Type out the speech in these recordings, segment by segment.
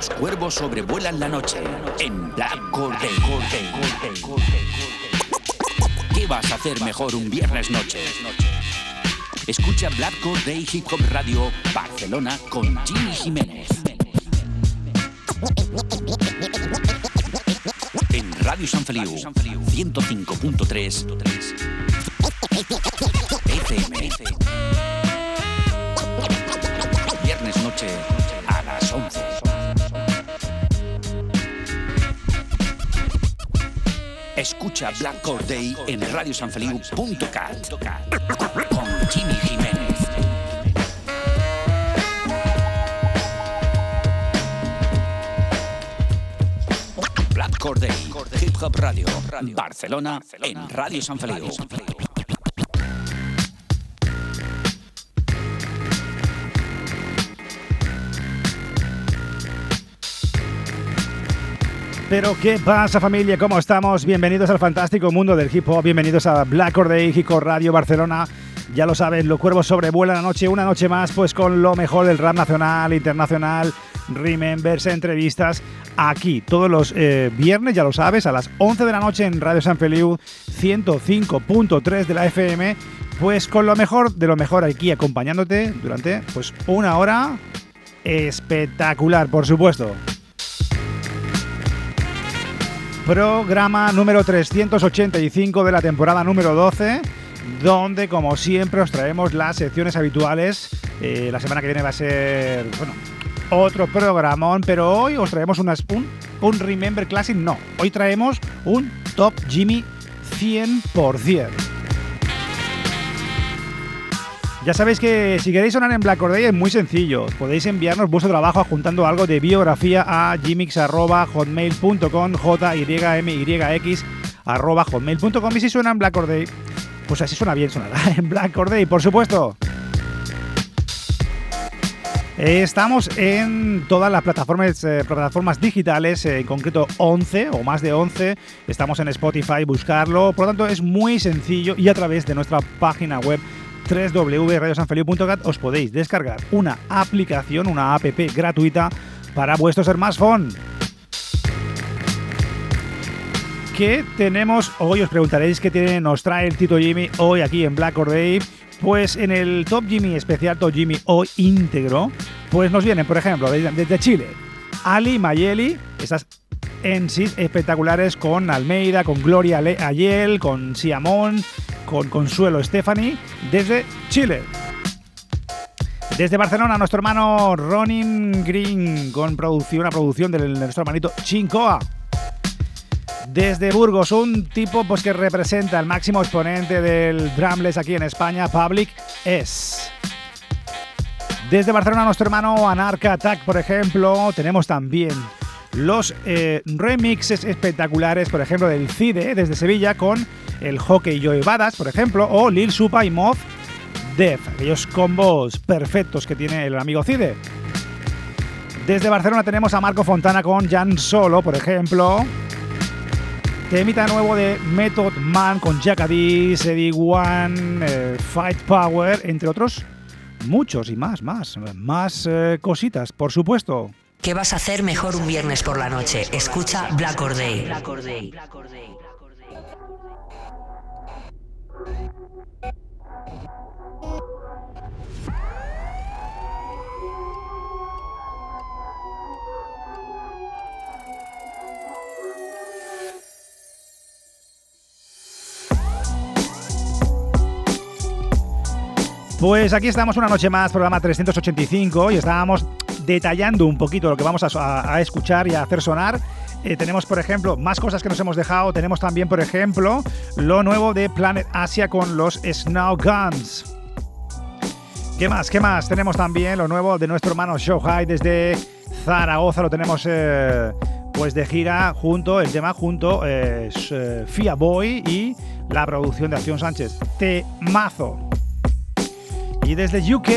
Los cuervos sobrevuelan la noche en Black Corday. ¿Qué vas a hacer mejor un viernes noche? Escucha Black Corday Hip Hop Radio Barcelona con Jimmy Jiménez. En Radio San Feliu 105.3 FM. Viernes noche Escucha Black Corday en radiosanfeliu.cat con Jimmy Jiménez. Black Corday, Hip Hop Radio, Barcelona, en Radio San Feliu. Pero ¿qué pasa familia? ¿Cómo estamos? Bienvenidos al fantástico mundo del hip hop, bienvenidos a Black Corday, Hip Hop Radio Barcelona. Ya lo saben, los cuervos sobrevuelan la noche, una noche más, pues con lo mejor del rap nacional, internacional, remembers, entrevistas, aquí, todos los eh, viernes, ya lo sabes, a las 11 de la noche en Radio San Feliu 105.3 de la FM, pues con lo mejor de lo mejor aquí, acompañándote durante pues una hora espectacular, por supuesto. Programa número 385 de la temporada número 12 donde como siempre os traemos las secciones habituales. Eh, la semana que viene va a ser, bueno, otro programón, pero hoy os traemos un, un Remember Classic, no, hoy traemos un Top Jimmy 100%. Ya sabéis que si queréis sonar en Black Corday es muy sencillo. Podéis enviarnos vuestro trabajo adjuntando algo de biografía a gmix.hotmail.com hotmail.com y si suena en Black Corday, pues así suena bien, sonará en Black Corday, por supuesto. Estamos en todas las plataformas, eh, plataformas digitales, eh, en concreto 11 o más de 11. Estamos en Spotify, buscarlo. Por lo tanto, es muy sencillo y a través de nuestra página web www.radiosanfeliu.cat os podéis descargar una aplicación, una app gratuita para vuestro smartphone. ¿Qué tenemos hoy? Os preguntaréis qué tiene, nos trae el Tito Jimmy hoy aquí en Black Day. Pues en el Top Jimmy especial, Top Jimmy hoy íntegro, pues nos vienen, por ejemplo, desde Chile, Ali Mayeli, esas en sí espectaculares con Almeida, con Gloria Ayel, con Siamón, con Consuelo Stephanie, desde Chile. Desde Barcelona, nuestro hermano Ronin Green, con una producción de nuestro hermanito Chincoa. Desde Burgos, un tipo pues, que representa el máximo exponente del drumless aquí en España, Public S. Desde Barcelona, nuestro hermano Anarca Attack, por ejemplo, tenemos también los eh, remixes espectaculares, por ejemplo, del CIDE desde Sevilla con el Hockey Joe Badass, por ejemplo, o Lil Supa y Moth Def, aquellos combos perfectos que tiene el amigo CIDE. Desde Barcelona tenemos a Marco Fontana con Jan Solo, por ejemplo. Temita nuevo de Method Man con Jacadis, Eddie One, eh, Fight Power, entre otros muchos y más, más, más eh, cositas, por supuesto. ¿Qué vas a hacer mejor un viernes por la noche? Escucha Black Or Day. Pues aquí estamos una noche más, programa 385, y estábamos detallando un poquito lo que vamos a, escuchar y a hacer sonar. Eh, tenemos, por ejemplo, más cosas que nos hemos dejado. Tenemos también, por ejemplo, lo nuevo de Planet Asia con los Snow Guns. ¿Qué más? ¿Qué más? Tenemos también lo nuevo de nuestro hermano High desde Zaragoza. Lo tenemos eh, pues de gira junto, el tema junto eh, Fia Boy y la producción de Acción Sánchez. Temazo. Y desde UK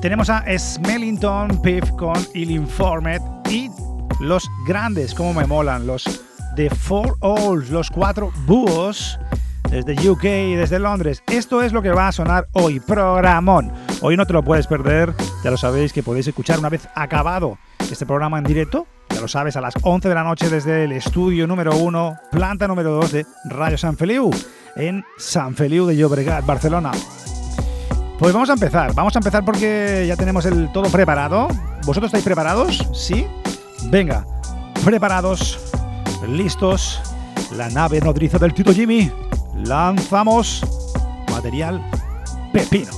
tenemos a Smellington Piff con Il Informed y los grandes, como me molan, los The Four Olds, los cuatro búhos desde UK y desde Londres. Esto es lo que va a sonar hoy, programón. Hoy no te lo puedes perder, ya lo sabéis que podéis escuchar una vez acabado este programa en directo, ya lo sabes, a las 11 de la noche desde el estudio número 1, planta número 2 de Radio San Feliu, en San Feliu de Llobregat, Barcelona. Pues vamos a empezar, vamos a empezar porque ya tenemos el todo preparado. ¿Vosotros estáis preparados? ¿Sí? Venga, preparados, listos, la nave nodriza del Tito Jimmy. Lanzamos material pepino.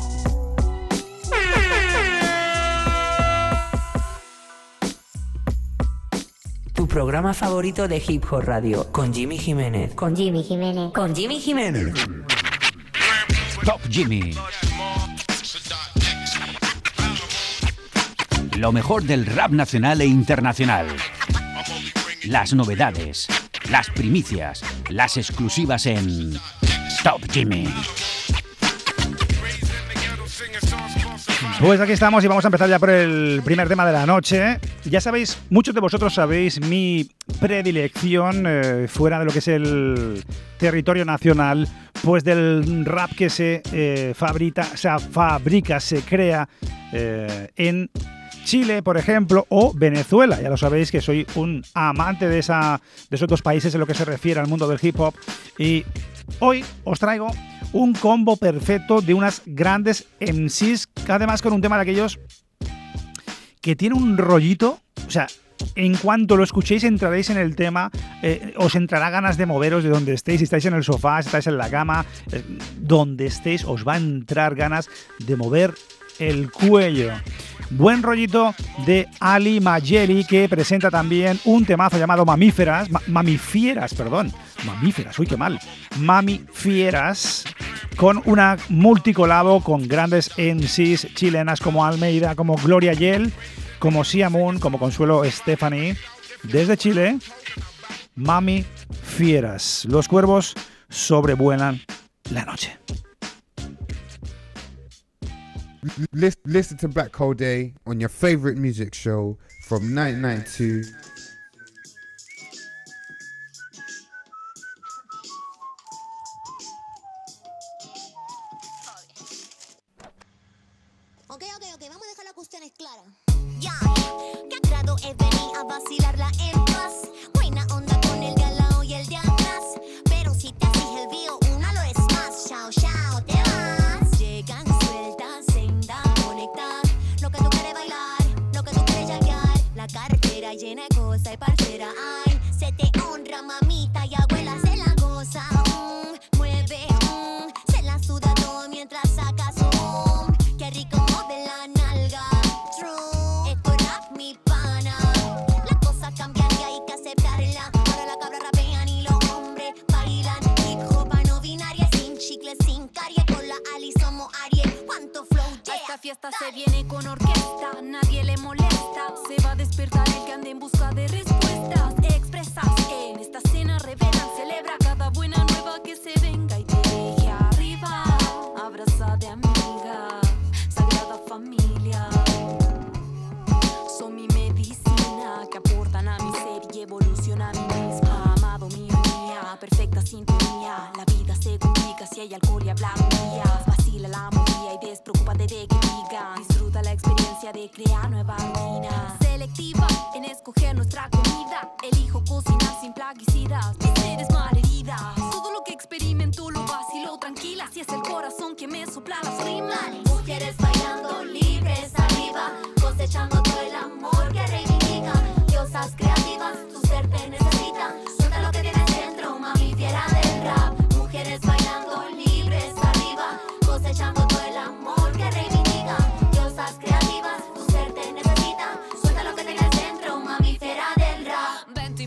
Tu programa favorito de Hip Hop Radio con Jimmy Jiménez. Con Jimmy Jiménez. Con Jimmy Jiménez. Top Jimmy. Lo mejor del rap nacional e internacional. Las novedades, las primicias, las exclusivas en Top Jimmy. Pues aquí estamos y vamos a empezar ya por el primer tema de la noche. Ya sabéis, muchos de vosotros sabéis mi predilección eh, fuera de lo que es el territorio nacional, pues del rap que se eh, fabrica, se fabrica, se crea eh, en Chile, por ejemplo, o Venezuela. Ya lo sabéis que soy un amante de, esa, de esos dos países en lo que se refiere al mundo del hip hop. Y hoy os traigo un combo perfecto de unas grandes MCs, además con un tema de aquellos que tiene un rollito, o sea, en cuanto lo escuchéis entraréis en el tema, eh, os entrará ganas de moveros de donde estéis, si estáis en el sofá, si estáis en la cama, eh, donde estéis, os va a entrar ganas de mover el cuello. Buen rollito de Ali Majeli que presenta también un temazo llamado Mamíferas, Mamifieras, perdón, Mamíferas, uy qué mal, Mamifieras con una multicolabo con grandes MCs chilenas como Almeida, como Gloria Yel, como Sia Moon, como Consuelo Stephanie. Desde Chile, Mami Fieras. Los cuervos sobrevuelan la noche. listen, listen to Black Hole Day on your favorite music show from 1992. vacilarla en paz. Buena onda con el y el de atrás. Pero si te el bio, tiene cosa y parcera. Ay, se te honra, mamita y abuela se la goza. Mm, mueve, mm, se la suda todo mientras sacas un. Qué rico de la nalga. True, esto rap mi pana. Las cosas cambian y hay que aceptarla. Ahora la cabra rapean y los hombres bailan. Hip ropa no binaria, sin chicle, sin caries. Con la Ali somos Aries. ¿Cuánto flow, yeah. Esta fiesta se viene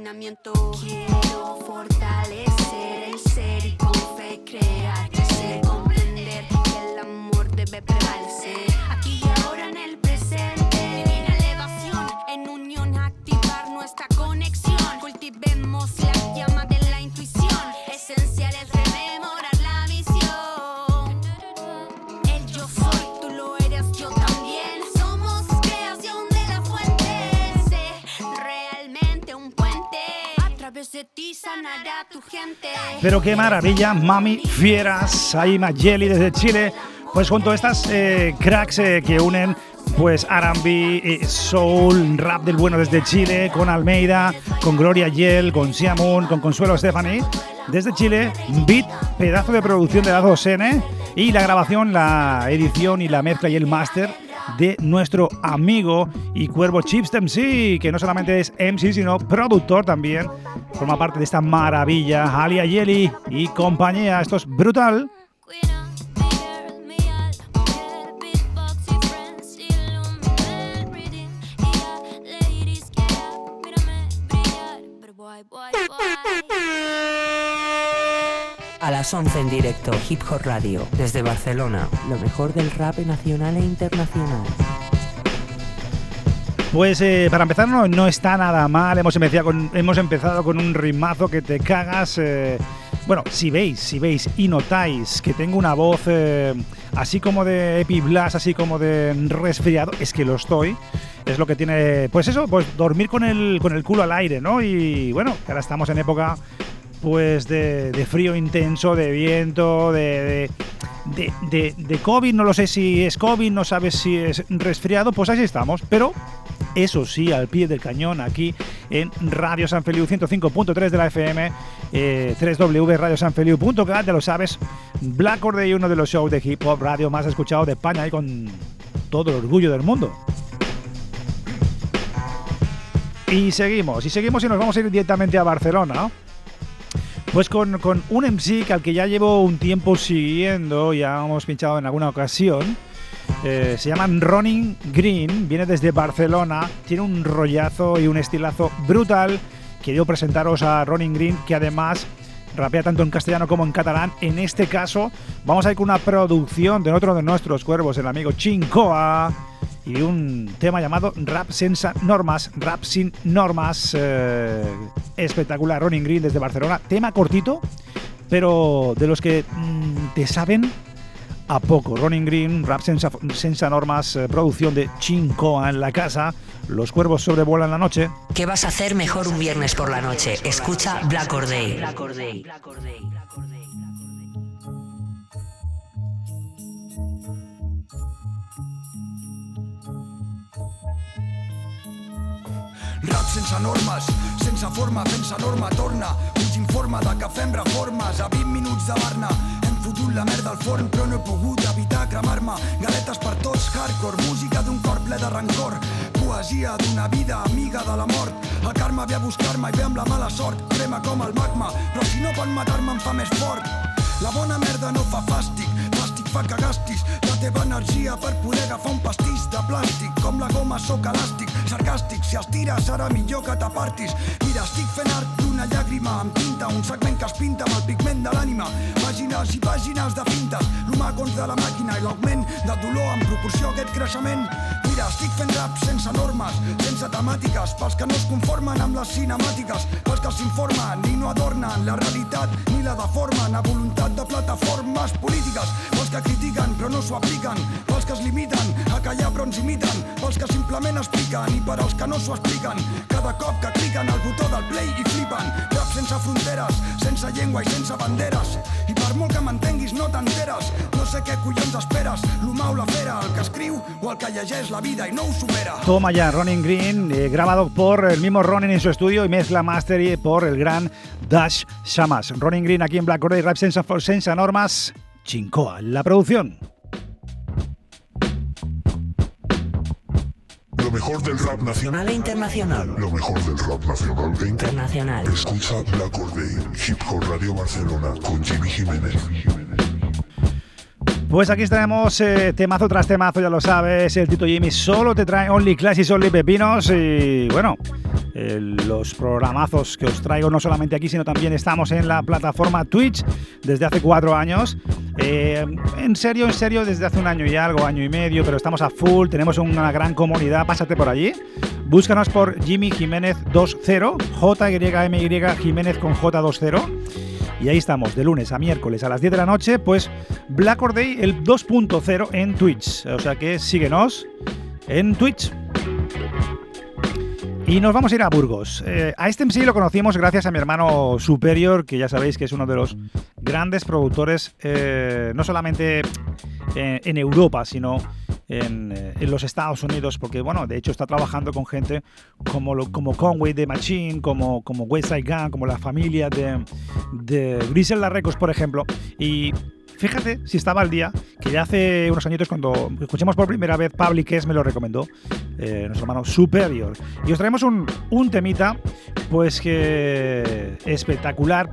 adoctrinamiento. Pero qué maravilla, Mami Fieras, ahí Jelly desde Chile, pues junto a estas eh, cracks eh, que unen pues R&B, eh, soul, rap del bueno desde Chile, con Almeida, con Gloria Yel, con Siamun, con Consuelo Stephanie, desde Chile, beat, pedazo de producción de la 2N y la grabación, la edición y la mezcla y el máster de nuestro amigo y cuervo Chips MC, que no solamente es MC, sino productor también. Forma parte de esta maravilla, Alia Yeli y compañía. Esto es brutal. Las 11 en directo, Hip Hop Radio, desde Barcelona. Lo mejor del rap nacional e internacional. Pues eh, para empezar no, no está nada mal, hemos empezado, con, un rimazo que te cagas. eh, bueno, si veis, si veis y notáis que tengo una voz eh, así como de epiblas, así como de resfriado, es que lo estoy. Es lo que tiene, pues eso, pues dormir con el, con el culo al aire, ¿no? Y bueno, ahora estamos en época pues de, frío intenso, de viento, de, de, de- COVID, no lo sé si es COVID, no sabes si es resfriado, pues así estamos, pero eso sí, al pie del cañón, aquí en Radio San Feliu 105.3 de la FM, eh, www.radiosanfeliu.cat, ya lo sabes, Black Or Day, uno de los shows de hip hop radio más escuchados de España y con todo el orgullo del mundo. Y seguimos, y seguimos y nos vamos a ir directamente a Barcelona, ¿no? Pues con, un MC que al que ya llevo un tiempo siguiendo, ya hemos pinchado en alguna ocasión. eh, se llama Ronin Green, viene desde Barcelona, tiene un rollazo y un estilazo brutal. Quiero presentaros a Ronin Green, que además rapea tanto en castellano como en catalán. En este caso, vamos a ir con una producción de otro de nuestros cuervos, el amigo Chincoa, y un tema llamado Rap Senza Normas, Rap Sin Normas. eh, espectacular, Ronin Green desde Barcelona. Tema cortito, pero de los que mm, te saben a poco. Ronin Green, Rap Senza Normas, eh, producción de Chincoa en la casa. Los cuervos sobrevuelan la noche. ¿Qué vas a hacer mejor un viernes por la noche? Escucha Black Or Day. Rap sense normes, sense forma, sense norma, torna. Uns informa de que fem reformes a 20 minuts de Barna. Hem fotut la merda al forn, però no he pogut evitar cremar-me. Galetes per tots, hardcore, música d'un cor ple de rancor. Poesia d'una vida amiga de la mort. El karma ve a buscar-me i ve amb la mala sort. Crema com el magma, però si no pot matar-me em fa més fort. La bona merda no fa fàstic fa que gastis la teva energia per poder agafar un pastís de plàstic. Com la goma sóc elàstic, sarcàstic, si els tires serà millor que t'apartis. Mira, estic fent art d'una llàgrima amb tinta, un segment que es pinta amb el pigment de l'ànima. Pàgines i pàgines de fintes, l'humà contra la màquina i l'augment del dolor en proporció a aquest creixement. Mira, estic fent rap sense normes, sense temàtiques, pels que no es conformen amb les cinemàtiques, pels que s'informen i no adornen la realitat ni la deformen a voluntat de plataformes polítiques, pels que critiquen però no s'ho apliquen, pels que es limiten a callar però ens imiten, pels que simplement expliquen i per als que no s'ho expliquen. Cada cop que cliquen al botó del play i flipen, rap sense fronteres, sense llengua i sense banderes. I no que. Toma ya, Ronin Green, eh, grabado por el mismo Ronin en su estudio y mezcla master y por el gran Dash Shamas. Ronin Green aquí en Black Order, Rap Sensa for Normas, Chincoa, la producción. Mejor del rap nacional. E internacional. Lo mejor del rap nacional e internacional. Escucha Black Or Day, Hip Hop Radio Barcelona con Jimmy Jiménez. Pues aquí tenemos eh, temazo tras temazo, ya lo sabes. El Tito Jimmy solo te trae Only Classics, Only Pepinos. Y bueno, eh, los programazos que os traigo no solamente aquí, sino también estamos en la plataforma Twitch desde hace cuatro años. Eh, en serio, en serio, desde hace un año y algo, año y medio, pero estamos a full, tenemos una gran comunidad, pásate por allí. Búscanos por Jimmy Jiménez 20, JYMY Jiménez con J20. Y ahí estamos, de lunes a miércoles a las 10 de la noche, pues Black Or Day el 2.0 en Twitch. O sea que síguenos en Twitch. Y nos vamos a ir a Burgos. Eh, a este sí lo conocimos gracias a mi hermano Superior, que ya sabéis que es uno de los grandes productores, eh, no solamente eh, en Europa, sino en, los Estados Unidos, porque bueno, de hecho está trabajando con gente como, como Conway de Machine, como, como West Gun, como la familia de, de Griselda Records, por ejemplo. Y fíjate si estaba al día, que ya hace unos añitos cuando escuchamos por primera vez Public S me lo recomendó, eh, nuestro hermano Superior. Y os traemos un, un temita, pues que espectacular.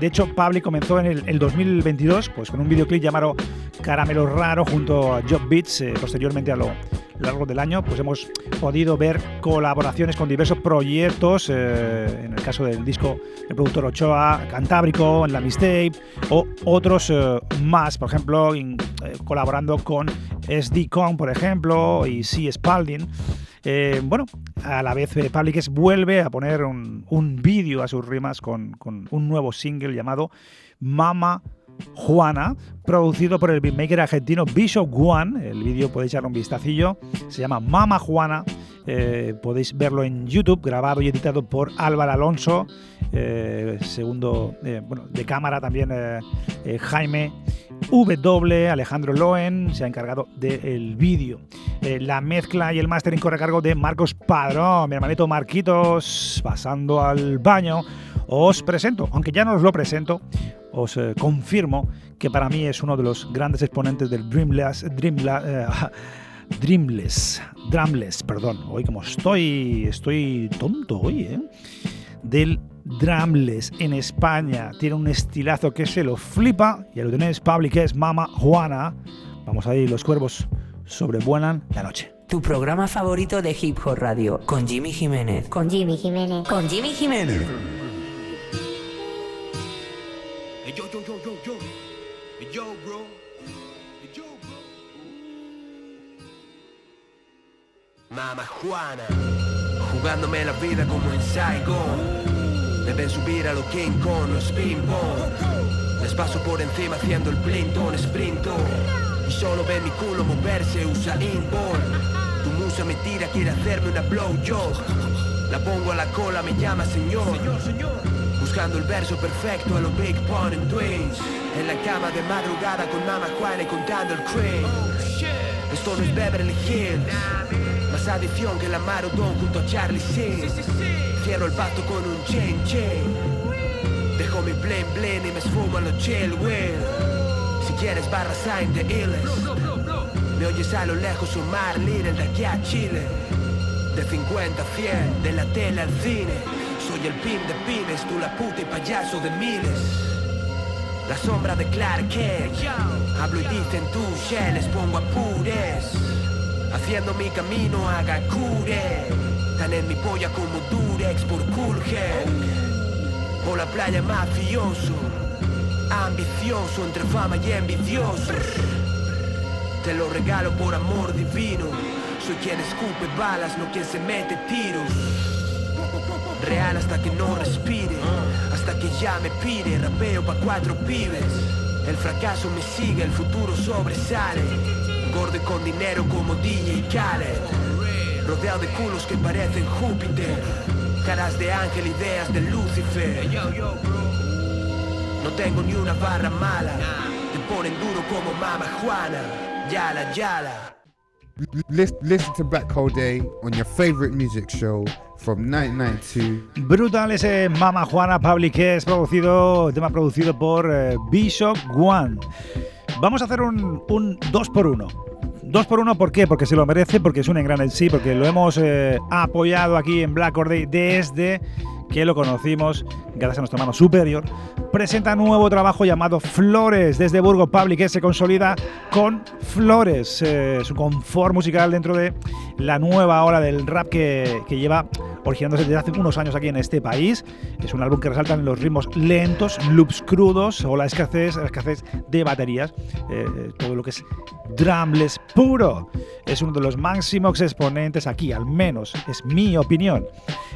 De hecho, Public comenzó en el, el 2022 pues, con un videoclip llamado Caramelo Raro junto a Job Beats. Eh, posteriormente a lo largo del año, pues hemos podido ver colaboraciones con diversos proyectos. Eh, en el caso del disco del productor Ochoa, Cantábrico, en la Mistape, o otros eh, más, por ejemplo, colaborando con SD Con, por ejemplo, y C. Spalding. Eh, bueno, a la vez eh, Public vuelve a poner un, un vídeo a sus rimas con, con, un nuevo single llamado Mama Juana, producido por el beatmaker argentino Bishop One. El vídeo podéis echarle un vistacillo. Se llama Mama Juana. Eh, podéis verlo en YouTube, grabado y editado por Álvaro Alonso. Segundo, bueno, de cámara también Jaime W, Alejandro Loen se ha encargado del vídeo. Eh, la mezcla y el mastering corre a cargo de Marcos Padrón, mi hermanito Marquitos, pasando al baño. Os presento, aunque ya no os lo presento, os eh, confirmo que para mí es uno de los grandes exponentes del Dreamless, Dreamless, eh, Dreamless, Drumless, perdón, hoy como estoy, estoy tonto hoy, ¿eh? Del Drumless en España. Tiene un estilazo que se lo flipa. Y lo tenéis, Public es Mama Juana. Vamos ahí, los cuervos sobrevuelan la noche. Tu programa favorito de Hip Hop Radio con Jimmy Jiménez. Con Jimmy Jiménez. Con Jimmy Jiménez. Hey, yo, yo, yo, yo, yo. Hey, yo, bro. Hey, yo, bro. Mama Juana, jugándome la vida como en Saigon. Deben subir a lo King Kong, los ping-pong. Les paso por encima haciendo el Plinton, sprinto. Y solo ven mi culo moverse, usa Bolt. Tu musa me tira, quiere hacerme una blow job. La pongo a la cola, me llama señor. Buscando el verso perfecto a los Big Pun and Twins. En la cama de madrugada con Mama Juana y contando el cream. Esto no es Beverly Hills. Más adicción que la Marodon junto a Charlie Sin. Cierro el pato con un chain chain. Dejo mi blen blen y me esfumo a los chill will. Si quieres barra sign de Illes. Me oyes a lo lejos un mar líder de aquí a Chile. De 50 a 100, de la tele al cine. Soy el pin de pines, tú la puta y payaso de miles. La sombra de Clark Kent. Hablo y dicen tú, les pongo apures. Haciendo mi camino a Gakure. Tan en mi polla como Durex por Coolhead. O la playa mafioso. Ambicioso entre fama y envidioso. Te lo regalo por amor divino. Soy quien escupe balas, no quien se mete tiros. Real hasta que no respire, hasta que ya me pide, rapeo pa' cuatro pibes. El fracaso me sigue, el futuro sobresale. Gordo con dinero como DJ Khaled. No tengo ni una mala. Listen, to Black Hole Day on your favorite music show from 992. Brutal ese Mama Juana Public es producido, tema producido por eh, Bishop One. Vamos a hacer un 2x1. Dos por uno, ¿por qué? Porque se lo merece, porque es un engrane en sí, porque lo hemos eh, apoyado aquí en Black Orday desde que lo conocimos gracias a nuestra mano superior. Presenta nuevo trabajo llamado Flores desde Burgos Public, que se consolida con Flores, eh, su confort musical dentro de la nueva ola del rap que, que lleva originándose desde hace unos años aquí en este país. Es un álbum que resalta en los ritmos lentos, loops crudos o la escasez, la escasez de baterías, eh, todo lo que es drumless puro. Es uno de los máximos exponentes aquí, al menos es mi opinión.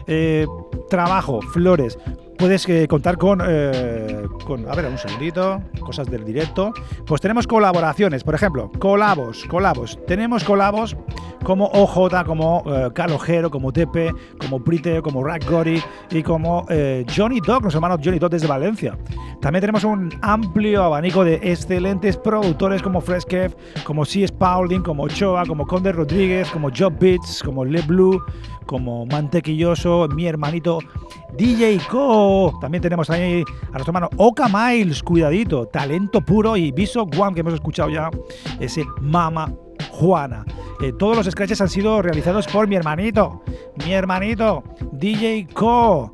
Eh, trabajo, flores, puedes eh, contar con, eh, con, a ver, un segundito, cosas del directo. Pues tenemos colaboraciones, por ejemplo, colabos, colabos. Tenemos colabos como OJ, como eh, Calojero, como Tepe, como Prite, como Rack Gory y como eh, Johnny Dog, los hermanos Johnny Dog desde Valencia. También tenemos un amplio abanico de excelentes productores como Fresh Kev, como C.S. Paulding, como Choa, como Conde Rodríguez, como Job Beats, como Le Blue, como Mantequilloso, mi hermanito DJ Co. También tenemos ahí a nuestro hermano Oka Miles, cuidadito, talento puro y Viso One que hemos escuchado ya, ese Mama Juana. Eh, todos los scratches han sido realizados por mi hermanito, mi hermanito DJ Co.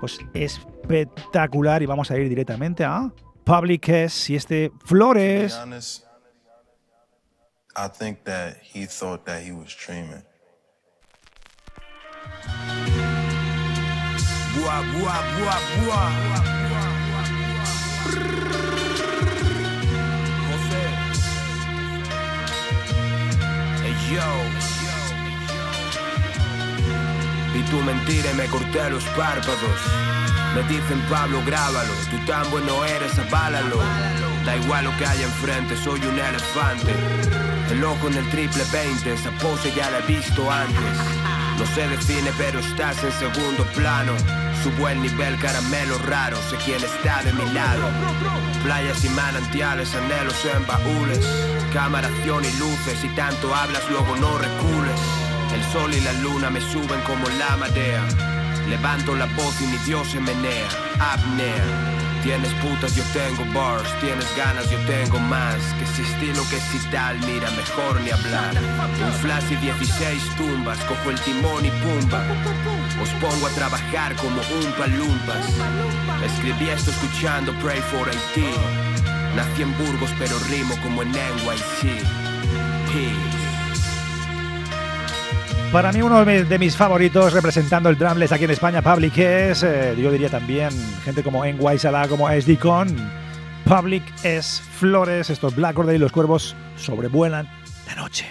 Pues espectacular y vamos a ir directamente a Public y este Flores. I think that he thought that he was dreaming. Buah, buah, buah, buah. José. Hey, yo. Vi tu mentira y me corté los párpados. Me dicen Pablo, grábalo. Tú tan bueno eres, aválalo. Da igual lo que haya enfrente, soy un elefante. El ojo en el triple 20, esa pose ya la he visto antes. No se define, pero estás en segundo plano. Su buen nivel, caramelo raro, sé quién está de mi lado. Playas y manantiales, anhelos en baúles. Cámara, acción y luces, y tanto hablas, luego no recules. El sol y la luna me suben como la marea. Levanto la voz y mi Dios se menea. Apnea. Tienes putas, yo tengo bars. Tienes ganas, yo tengo más. Que si estilo, que si tal, mira, mejor ni hablar. Un flash y 16 tumbas. Cojo el timón y pumba. Os pongo a trabajar como un palumpas. Escribí esto escuchando Pray for Haití. Nací en Burgos, pero rimo como en NYC. Peace. Para mí uno de mis, favoritos representando el drumless aquí en España, Public es, eh, yo diría también gente como NY Salah, como SD Con. Public es Flores, estos Black Order y los cuervos sobrevuelan la noche.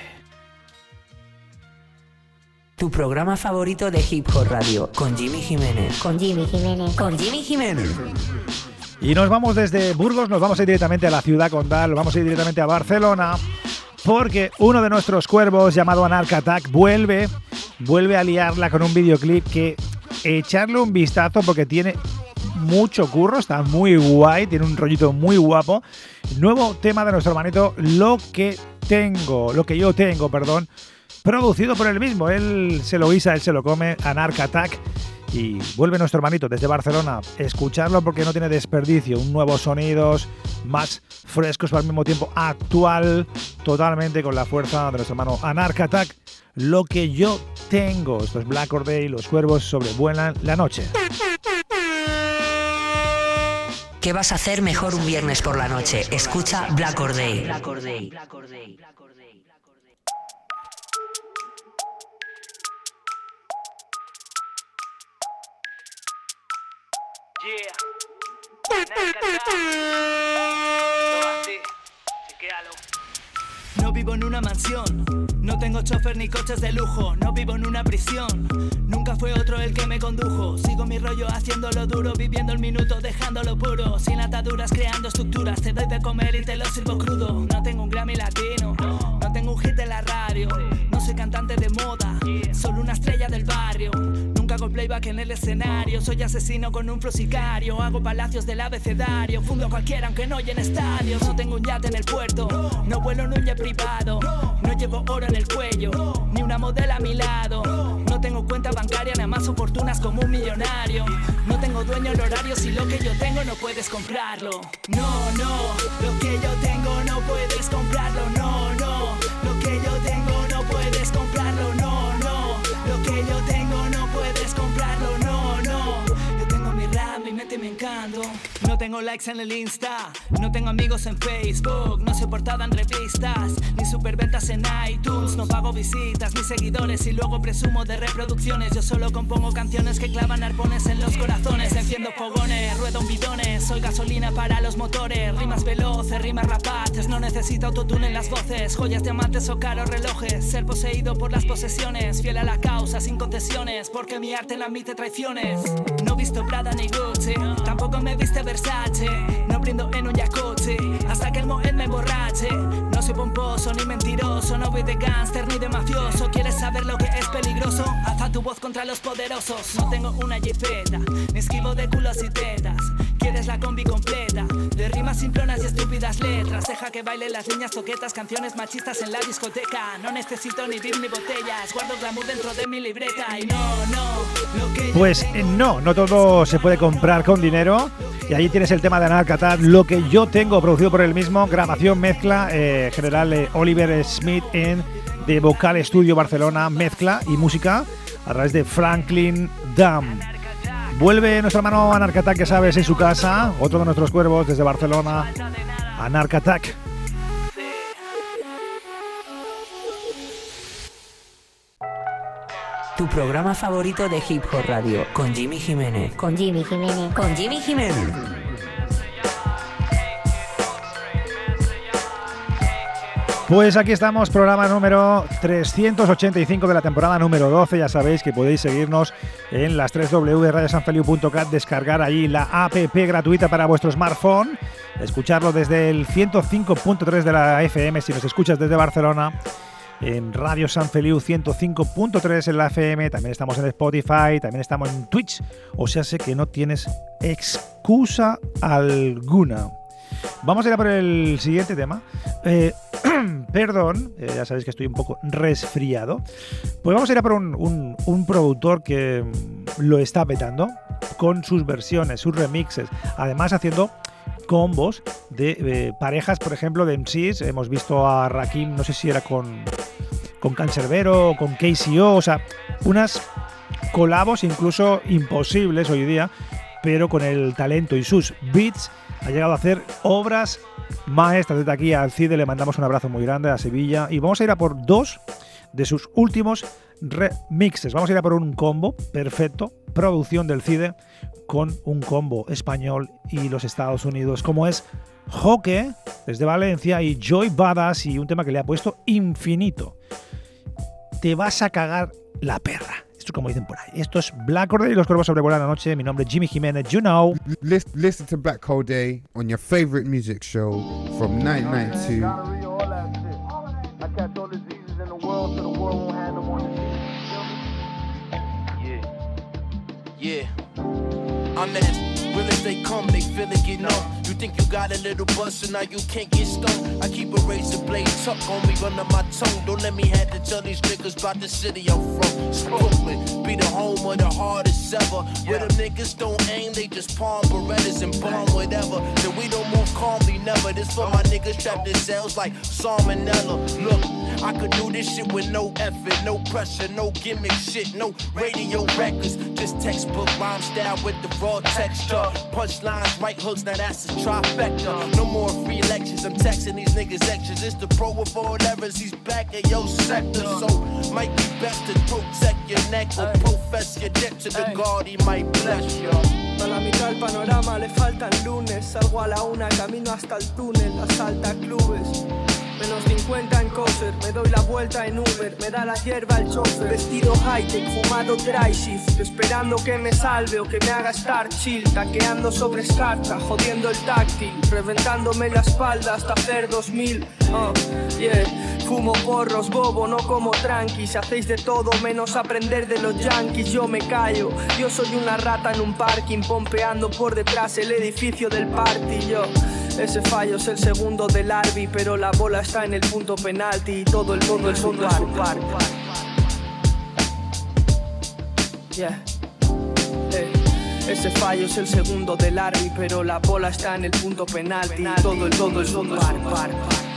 Tu programa favorito de Hip Hop Radio con Jimmy Jiménez. Con Jimmy Jiménez. Con Jimmy Jiménez. Y nos vamos desde Burgos, nos vamos a ir directamente a la ciudad condal, nos vamos a ir directamente a Barcelona, porque uno de nuestros cuervos llamado Anarch Attack vuelve, vuelve a liarla con un videoclip que echarle un vistazo porque tiene mucho curro, está muy guay, tiene un rollito muy guapo. Nuevo tema de nuestro hermanito, Lo que tengo, lo que yo tengo, perdón, producido por él mismo. Él se lo guisa, él se lo come, Anarch Attack. Y vuelve nuestro hermanito desde Barcelona. Escucharlo porque no tiene desperdicio. Un nuevos sonidos más frescos, pero al mismo tiempo actual, totalmente con la fuerza de nuestro hermano Anarch Attack. Lo que yo tengo. Esto es Black Or Day, los cuervos sobrevuelan la noche. ¿Qué vas a hacer mejor un viernes por la noche? Escucha Black Or No vivo en una mansión, no tengo chofer ni coches de lujo, no vivo en una prisión. Nunca fue otro el que me condujo. Sigo mi rollo haciéndolo duro, viviendo el minuto, dejándolo puro. Sin ataduras, creando estructuras. Te doy de comer y te lo sirvo crudo. No tengo un Grammy latino, no tengo un hit en la radio. No soy cantante de moda, solo una estrella del barrio. Nunca hago playback en el escenario. Soy asesino con un flow sicario. Hago palacios del abecedario. Fundo a cualquiera aunque no llene estadios. No tengo un yate en el puerto. No vuelo en un jet privado. No llevo oro en el cuello. Ni una modelo a mi lado. No tengo cuenta bancaria, nada más fortunas como un millonario. No tengo dueño en horario. Si lo que yo tengo no puedes comprarlo. No, no. Lo que yo tengo no puedes comprarlo. No, no. Encanto. No tengo likes en el Insta, no tengo amigos en Facebook, no soy portada en revistas, ni superventas en iTunes. No pago visitas, ni seguidores y luego presumo de reproducciones. Yo solo compongo canciones que clavan arpones en los corazones. Enciendo fogones, ruedo bidones, soy gasolina para los motores. Rimas veloces, rimas rapaces, no necesito autotune en las voces. Joyas, diamantes o caros relojes, ser poseído por las posesiones. Fiel a la causa, sin concesiones, porque mi arte no admite traiciones. No visto Prada ni Gucci, tampoco me viste Versace. No brindo en un jacuzzi, hasta que el Moed me emborrache. No soy pomposo ni mentiroso, no voy de gángster ni de mafioso. ¿Quieres saber lo que es peligroso? Alza tu voz contra los poderosos. No tengo una jipeta, ni esquivo de culos y tetas. Quieres la combi completa, de rimas simplonas y estúpidas letras. Deja que baile las niñas toquetas, canciones machistas en la discoteca. No necesito ni beer ni botellas, guardo glamour dentro de mi libreta. Y no, no, lo que Pues eh, no, no todo se puede comprar con dinero. Y ahí tienes el tema de Analcatat, lo que yo tengo producido por el mismo, grabación, mezcla, eh, general eh, Oliver Smith en de Vocal Studio Barcelona, mezcla y música a través de Franklin Dam. Vuelve nuestro hermano Anarcatak, que sabes, en su casa, otro de nuestros cuervos desde Barcelona, Anarcatak. Tu programa favorito de Hip Hop Radio con Jimmy Jiménez. Con Jimmy Jiménez. Con Jimmy Jiménez. Pues aquí estamos, programa número 385 de la temporada número 12. Ya sabéis que podéis seguirnos en las 3 www.radiosanfeliu.cat, descargar ahí la app gratuita para vuestro smartphone, escucharlo desde el 105.3 de la FM si nos escuchas desde Barcelona, en Radio San Feliu 105.3 en la FM, también estamos en Spotify, también estamos en Twitch, o sea, sé que no tienes excusa alguna. Vamos a ir a por el siguiente tema. Eh, perdón, eh, ya sabéis que estoy un poco resfriado. Pues vamos a ir a por un, un- productor que mm, lo está petando con sus versiones, sus remixes, además haciendo combos de eh, parejas, por ejemplo, de MCs. Hemos visto a Rakim, no sé si era con, con Cancerbero con KCO, o sea, unas colabos incluso imposibles hoy día, pero con el talento y sus beats ha llegado a hacer obras maestras. Desde aquí al CIDE le mandamos un abrazo muy grande a Sevilla y vamos a ir a por dos de sus últimos remixes. Vamos a ir a por un combo perfecto, producción del CIDE con un combo español y los Estados Unidos, como es Joque desde Valencia y Joy Badass y un tema que le ha puesto infinito. Te vas a cagar la perra. Esto es como dicen por ahí. Esto es Black Order y los cuervos sobrevuelan la noche. Mi nombre es Jimmy Jiménez. You know. Lis- listen to Black Hole Day on your favorite music show from 992. I catch all diseases in the world so the world won't have no more diseases. Yeah. I'm as real as they come, they feel it get numb. Think you got a little buzz, so now you can't get stung. I keep a razor blade tucked on me under my tongue. Don't let me have to tell these niggas about the city I'm from. Brooklyn, be the home of the hardest ever. Where them niggas don't aim, they just palm Berettas and bomb whatever. Then we don't move calmly, never. This for my niggas trapped in cells like Salmonella. Look, I could do this shit with no effort, no pressure, no gimmick shit, no radio records. Just textbook rhyme style with the raw texture. Punchlines, right hooks, now that's a trifecta. No more free lectures, I'm texting these niggas extras. It's the pro with all errors, he's back in your sector. So, might be best to protect your neck or profess your debt to the God, he might bless you. A la mitad del panorama le faltan lunes. Salgo a la una, camino hasta el túnel, asalta clubes. Menos 50 en coser, me doy la vuelta en Uber, me da la hierba el chofer. Vestido high-tech, fumado dry esperando que me salve o que me haga estar chill. Taqueando sobre escarcha, jodiendo el táctil, reventándome la espalda hasta hacer 2000. Oh, yeah. Fumo porros, bobo, no como tranquis. Hacéis de todo menos aprender de los yankees. Yo me callo, yo soy una rata en un parking, pompeando por detrás el edificio del party. Yo, ese fallo es el segundo del Arby, pero la bola está en el punto penalti y todo el todo es un par. Eh, Ese fallo es el segundo del Arby, pero la bola está en el punto penalti y todo el todo el es un par.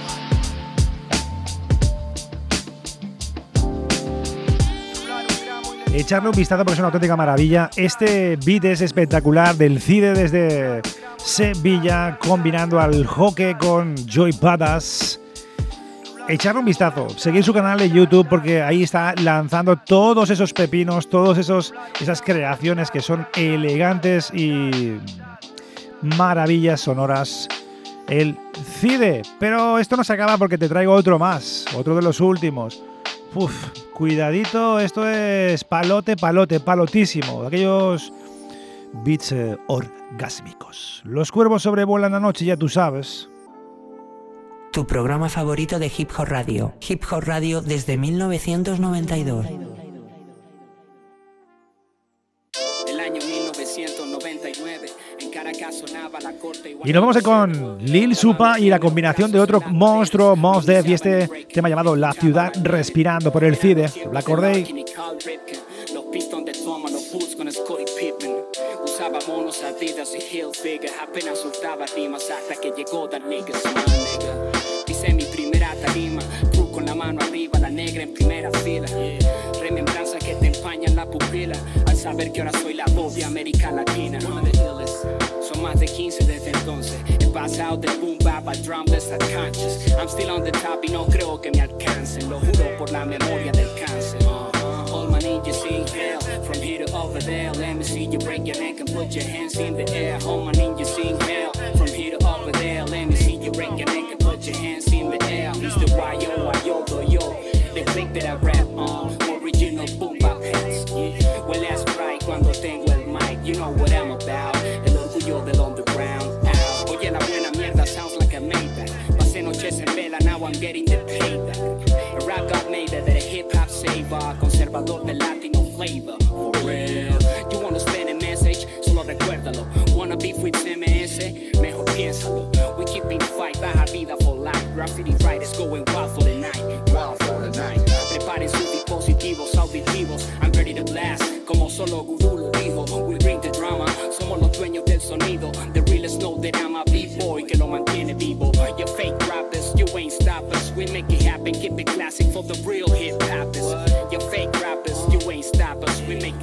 Echarle un vistazo porque es una auténtica maravilla. Este beat es espectacular del CIDE desde Sevilla, combinando al hockey con Joy Badass. Echarle un vistazo, seguir su canal de YouTube porque ahí está lanzando todos esos pepinos, esos esas creaciones que son elegantes y maravillas sonoras. El CIDE, pero esto no se acaba porque te traigo otro más, otro de los últimos. Uf, cuidadito, esto es palote, palote, palotísimo. Aquellos beats eh, orgásmicos. Los cuervos sobrevuelan la noche, ya tú sabes. Tu programa favorito de Hip Hop Radio. Hip Hop Radio desde 1992. Y nos vamos con Lil Supa y la combinación de otro monstruo, Mos Def, y este tema llamado La ciudad respirando por el CIDE, Black. Usaba monos, Adidas y Hilfiger. Apenas saber que ahora soy la voz de América Latina. Son más de 15 desde entonces. He pasado de boom bap a drumless a conscious. I'm still on the top y no creo que me alcancen. Lo juro por la memoria del cáncer. Uh-huh. All my ninjas in hell, from here to over there. Let me see you break your neck and put your hands in the air. All my ninjas in hell, from here to over there. Let me see you break your neck and put your hands in the air. It's the yo, yo, yo, yo. They think that I rap you know what I'm about. El orgullo del underground. Ow. Oye, la buena mierda sounds like a Maybach. Pasé noches en vela, now I'm getting the payback. A rap got made that a hip hop saver, conservador del Latino flavor. For real. You wanna spend a message? Solo recuérdalo. Wanna beef with CMS? Mejor piénsalo. We keeping fight, baja vida for life. Graffiti writers going wild for the night. Wild for the night. Preparen sus dispositivos auditivos. I'm ready to blast. Como solo Guru that I'm a B-boy que lo mantiene vivo. You fake rappers, you ain't stop us. We make it happen, keep it classic for the real hip hoppers. You fake rappers, you ain't stop us. We make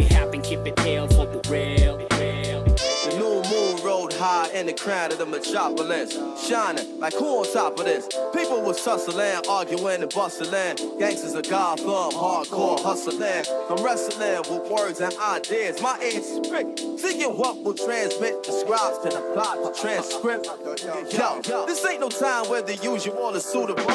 high in the crown of the metropolis, shining like who on top of this? People was hustling, arguing and bustling. Gangsters of Gotham, hardcore hustling. I'm wrestling with words and ideas. My aim is. Seeking what will transmit the scribes to the plot, the transcript. Yo, this ain't no time where the usual is suitable.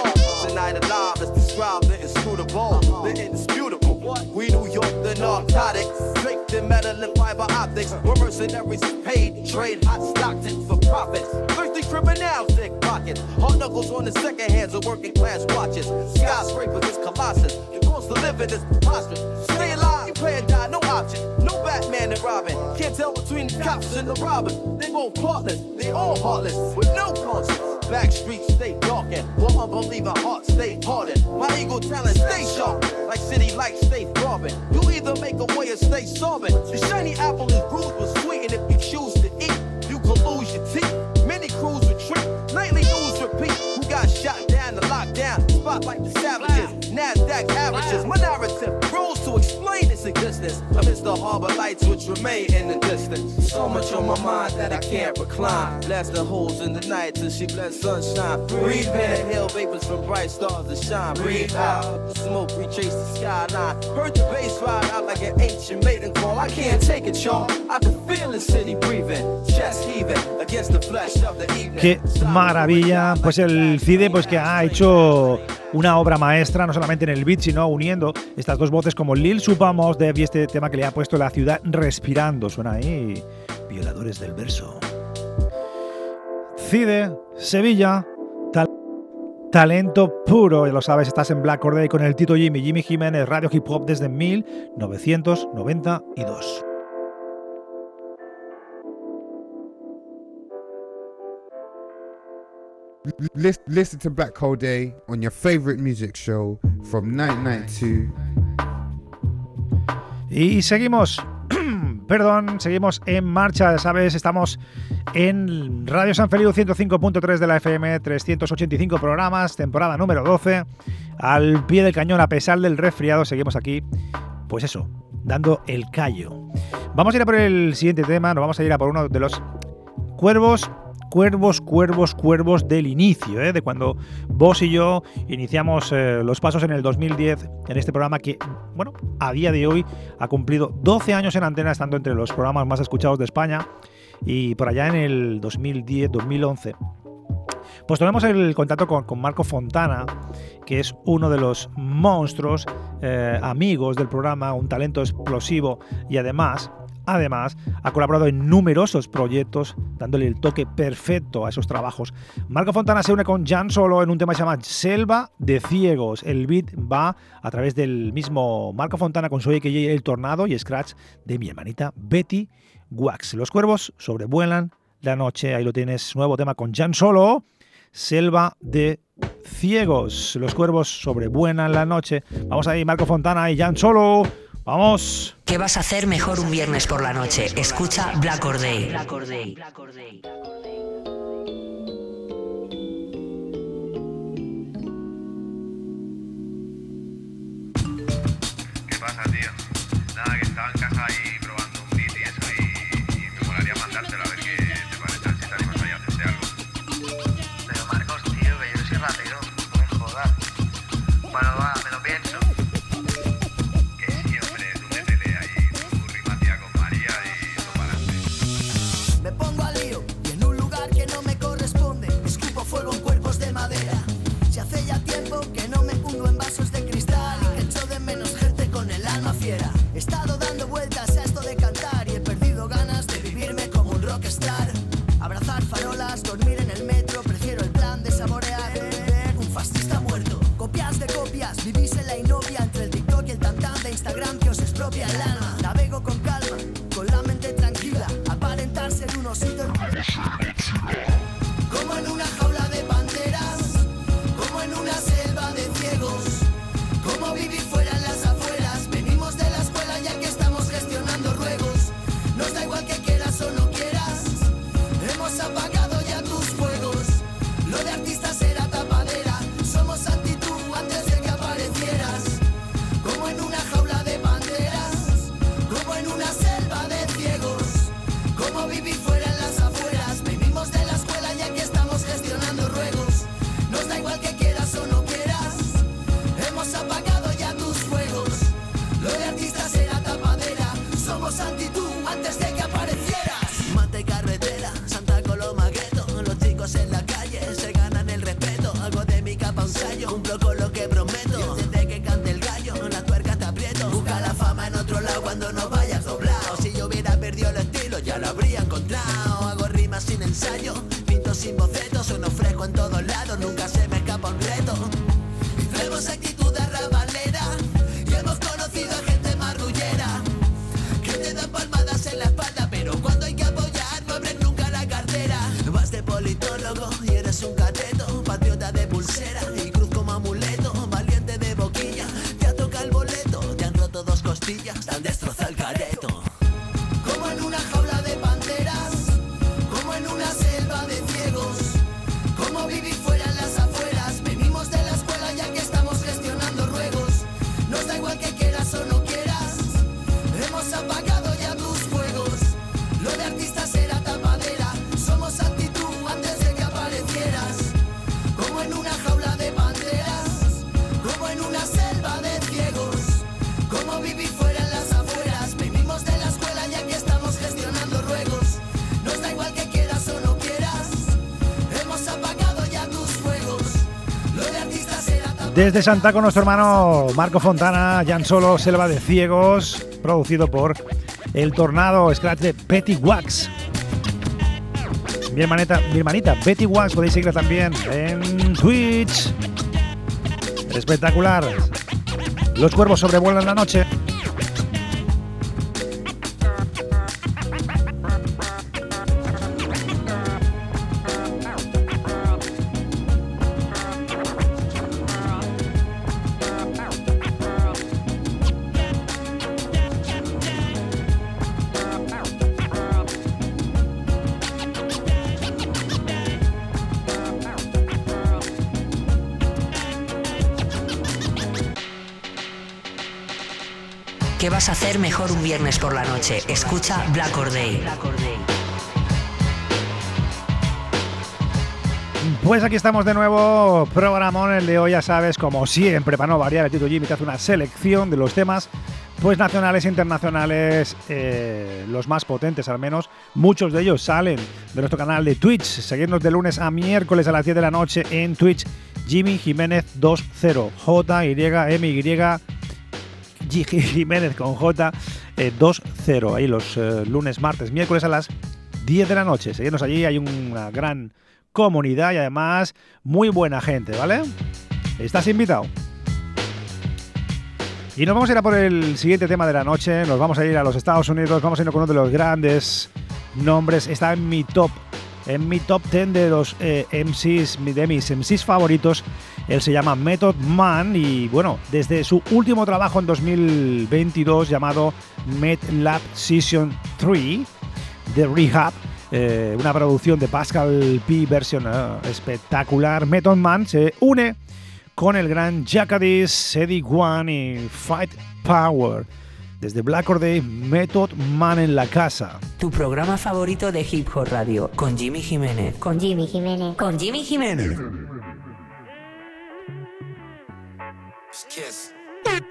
Tonight alive, let's describe the inscrutable, the indisputable. We New York, the narcotics, draped in metal and fiber optics. We're mercenaries paid, trade hot Stockton for profits. Thirsty criminals, thick pockets. Hard knuckles on the second hands of working class watches. Skyscrapers is colossus. The cost of living is preposterous. Stay alive, you pay and die, no option. Batman and Robin. Can't tell between the cops and the robbers. They both partners, they all heartless, with no conscience. Back streets stay darkened, while unbeliever hearts stay hardened. My ego talent stay sharp, like city lights stay throbbing. You either make a way or stay sobbing. The shiny apple is bruised but sweet, and if you choose to eat, you can lose your teeth. Many crews retreat, nightly news repeat. Who got shot down the lockdown? Spotlight the savages, Nasdaq averages. My narrative rules to explain its existence amidst the harbor lights which remain in the distance. So much on my mind that I can't recline. Blast the holes in the night till she bless sunshine. Breathe in, inhale vapors from bright stars that shine. Breathe out, the smoke retrace the skyline. Heard the bass ride out like an ancient maiden call. I can't take it, y'all. I Qué maravilla. Pues el CIDE, pues que ha hecho una obra maestra, no solamente en el beat, sino uniendo estas dos voces como Lil Supamos de este tema que le ha puesto la ciudad respirando. Suena ahí. Violadores del verso. CIDE, Sevilla, tal- talento puro, ya lo sabes, estás en Black Corday con el Tito Jimmy, Jimmy Jiménez, Radio Hip Hop desde 1992. listen, to Black Hole Day on your favorite music show from 992. Y seguimos, perdón, seguimos en marcha, ¿sabes? Estamos en Radio San Feliu 105.3 de la FM, 385 programas, temporada número 12. Al pie del cañón, a pesar del resfriado, seguimos aquí, pues eso, dando el callo. Vamos a ir a por el siguiente tema, nos vamos a ir a por uno de los cuervos cuervos, cuervos, cuervos del inicio, ¿eh? de cuando vos y yo iniciamos eh, los pasos en el 2010 en este programa que, bueno, a día de hoy ha cumplido 12 años en antena, estando entre los programas más escuchados de España y por allá en el 2010, 2011. Pues tenemos el contacto con, Marco Fontana, que es uno de los monstruos eh, amigos del programa, un talento explosivo y además Además, ha colaborado en numerosos proyectos, dándole el toque perfecto a esos trabajos. Marco Fontana se une con Jan Solo en un tema llamado Selva de Ciegos. El beat va a través del mismo Marco Fontana con su AKJ El Tornado y Scratch de mi hermanita Betty Wax. Los cuervos sobrevuelan la noche. Ahí lo tienes, nuevo tema con Jan Solo. Selva de Ciegos. Los cuervos sobrevuelan la noche. Vamos ahí, Marco Fontana y Jan Solo. Vamos. ¿Qué vas a hacer mejor un viernes por la noche? Escucha Black Or Day. Black Or Day. やスたんですのーデで Desde Santa con nuestro hermano Marco Fontana, Jan Solo, Selva de Ciegos, producido por El Tornado, Scratch de Betty Wax. Mi hermanita, mi hermanita Betty Wax, podéis seguirla también en Twitch. Espectacular. Los cuervos sobrevuelan la noche. Mejor un viernes por la noche? Escucha Black Or Day. Pues aquí estamos de nuevo, programón el de hoy, ya sabes, como siempre, para no variar, el Tito Jimmy te hace una selección de los temas, pues nacionales e internacionales, eh, los más potentes al menos. Muchos de ellos salen de nuestro canal de Twitch. Seguirnos de lunes a miércoles a las 10 de la noche en Twitch, Jimmy Jiménez 20, J, Y, M, Y, G Jiménez con J, eh, 20. Ahí los eh, lunes, martes, miércoles a las 10 de la noche. Seguirnos allí, hay una gran comunidad y además muy buena gente, ¿vale? Estás invitado. Y nos vamos a ir a por el siguiente tema de la noche. Nos vamos a ir a los Estados Unidos. Vamos a ir con uno de los grandes nombres. Está en mi top. En mi top 10 de los eh, MCs, de mis MCs favoritos. Él se llama Method Man. Y bueno, desde su último trabajo en 2022 llamado MedLab Season 3 de Rehab. Eh, una producción de Pascal P. versión eh, espectacular. Method Man se une con el gran Jacadis, Eddie One y Fight Power. Desde Black Or Day, Method Man en la casa. Tu programa favorito de Hip Hop Radio con Jimmy Jiménez. Con Jimmy Jiménez. Con Jimmy Jiménez. Kiss. It's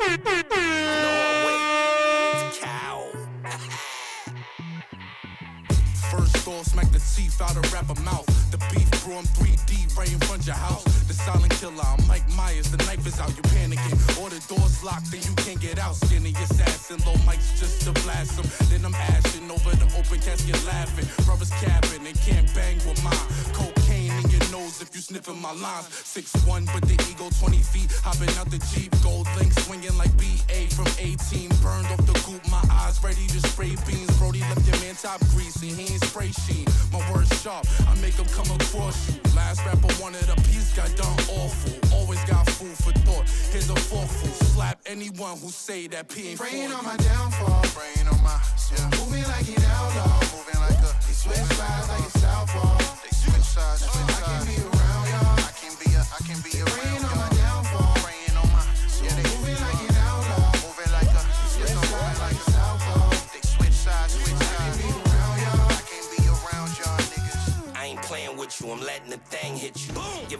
cow. First door, smack the teeth out of rapper mouth. The beef grew 3D right in front your house. The silent killer, I'm Mike Myers. The knife is out, you panicking. Or the door's locked, then you can't get out. Skinny assassin, low mics just to blast him. Then I'm ashing over the open casket laughing. Brothers capping and can't bang with mine. Cocaine nose if you sniffing my lines. Six one, but the ego 20 feet. Hopping out the Jeep, gold link swinging like BA from 18. Burned off the goop, my eyes ready to spray beans. Brody left your man top greasy, he ain't spray sheen. My words sharp, I make them come across you. Last rapper wanted a piece, got done awful. Always got food for thought. Here's a forkful. Slap anyone who say that P ain't Praying on my downfall. Praying on my, yeah. Moving like an outlaw. Moving like a, They switch sides like a southpaw. they switch sides, switch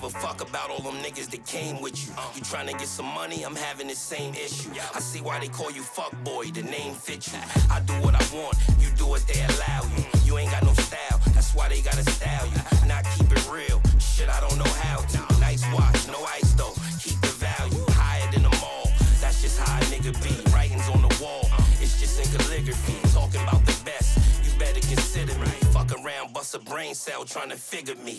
Give a fuck about all them niggas that came with you. Uh. You trying to get some money, I'm having the same issue. I see why they call you fuck boy, the name fit you. I do what I want, you do what they allow you. Mm. You ain't got no style, that's why they gotta style you. Not keep it real, shit I don't know how to. Nice watch, no ice though, keep the value. Higher than the mall, that's just how a nigga be. Writings on the wall, uh. it's just in calligraphy. A brain cell trying to figure me.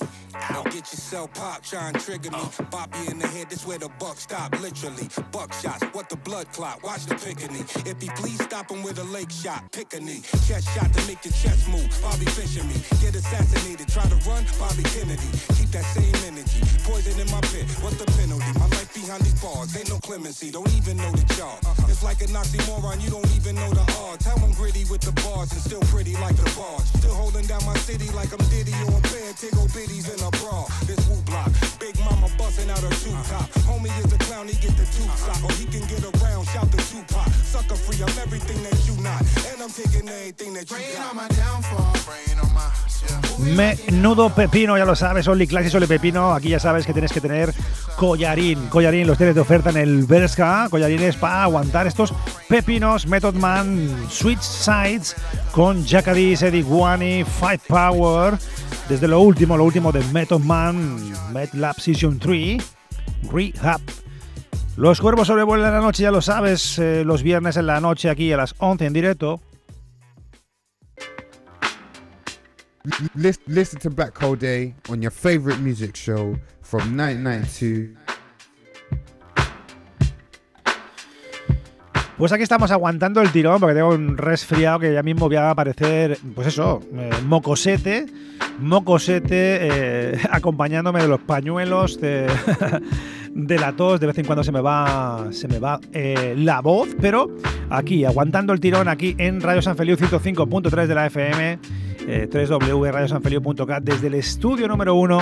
Now get yourself popped, try and trigger me. Uh. Bop you in the head, this where the buck stop, literally. Buck shots, what the blood clot, watch the pickney. If he please stop him with a lake shot, pick a knee. Chest shot to make your chest move, Bobby fishing me. Get assassinated, try to run, Bobby Kennedy. Keep that same energy, poison in my pit, what's the penalty? My life behind these bars, ain't no clemency, don't even know the jar. It's like an oxymoron, you don't even know the odds. How I'm gritty with the bars and still pretty like the bars. Still holding down my city like I'm Diddy or a pair of Tiggle bitties in a bra. This woo block, big mama busting out her two top. Homie is a clown, he get the two sock. Or he can get around, shout the Tupac. Sucker free, I'm everything that you not. And I'm taking everything that you got. on my downfall. Praying on my, yeah. Menudo pepino, ya lo sabes, Only Classics, Only Pepino. Aquí ya sabes que tienes que tener collarín. Collarín los tienes de oferta en el Berska. Collarines para aguantar estos pepinos. Method Man, Switch Sides con Jacadis, Eddie Guani, Fight Power. Desde lo último, lo último de Method Man, MedLab Season 3, Rehab. Los cuervos sobrevuelan la noche, ya lo sabes, eh, los viernes en la noche aquí a las 11 en directo. Listen to Black Hole Day on your favorite music show from 1992. Pues aquí estamos aguantando el tirón porque tengo un resfriado que ya mismo voy a aparecer, pues eso, eh, mocosete, mocosete, eh, acompañándome de los pañuelos, de, la tos, de vez en cuando se me va, se me va eh, la voz, pero aquí, aguantando el tirón aquí en Radio San Feliu 105.3 de la FM, www.radiosanfeliu.cat desde el estudio número uno,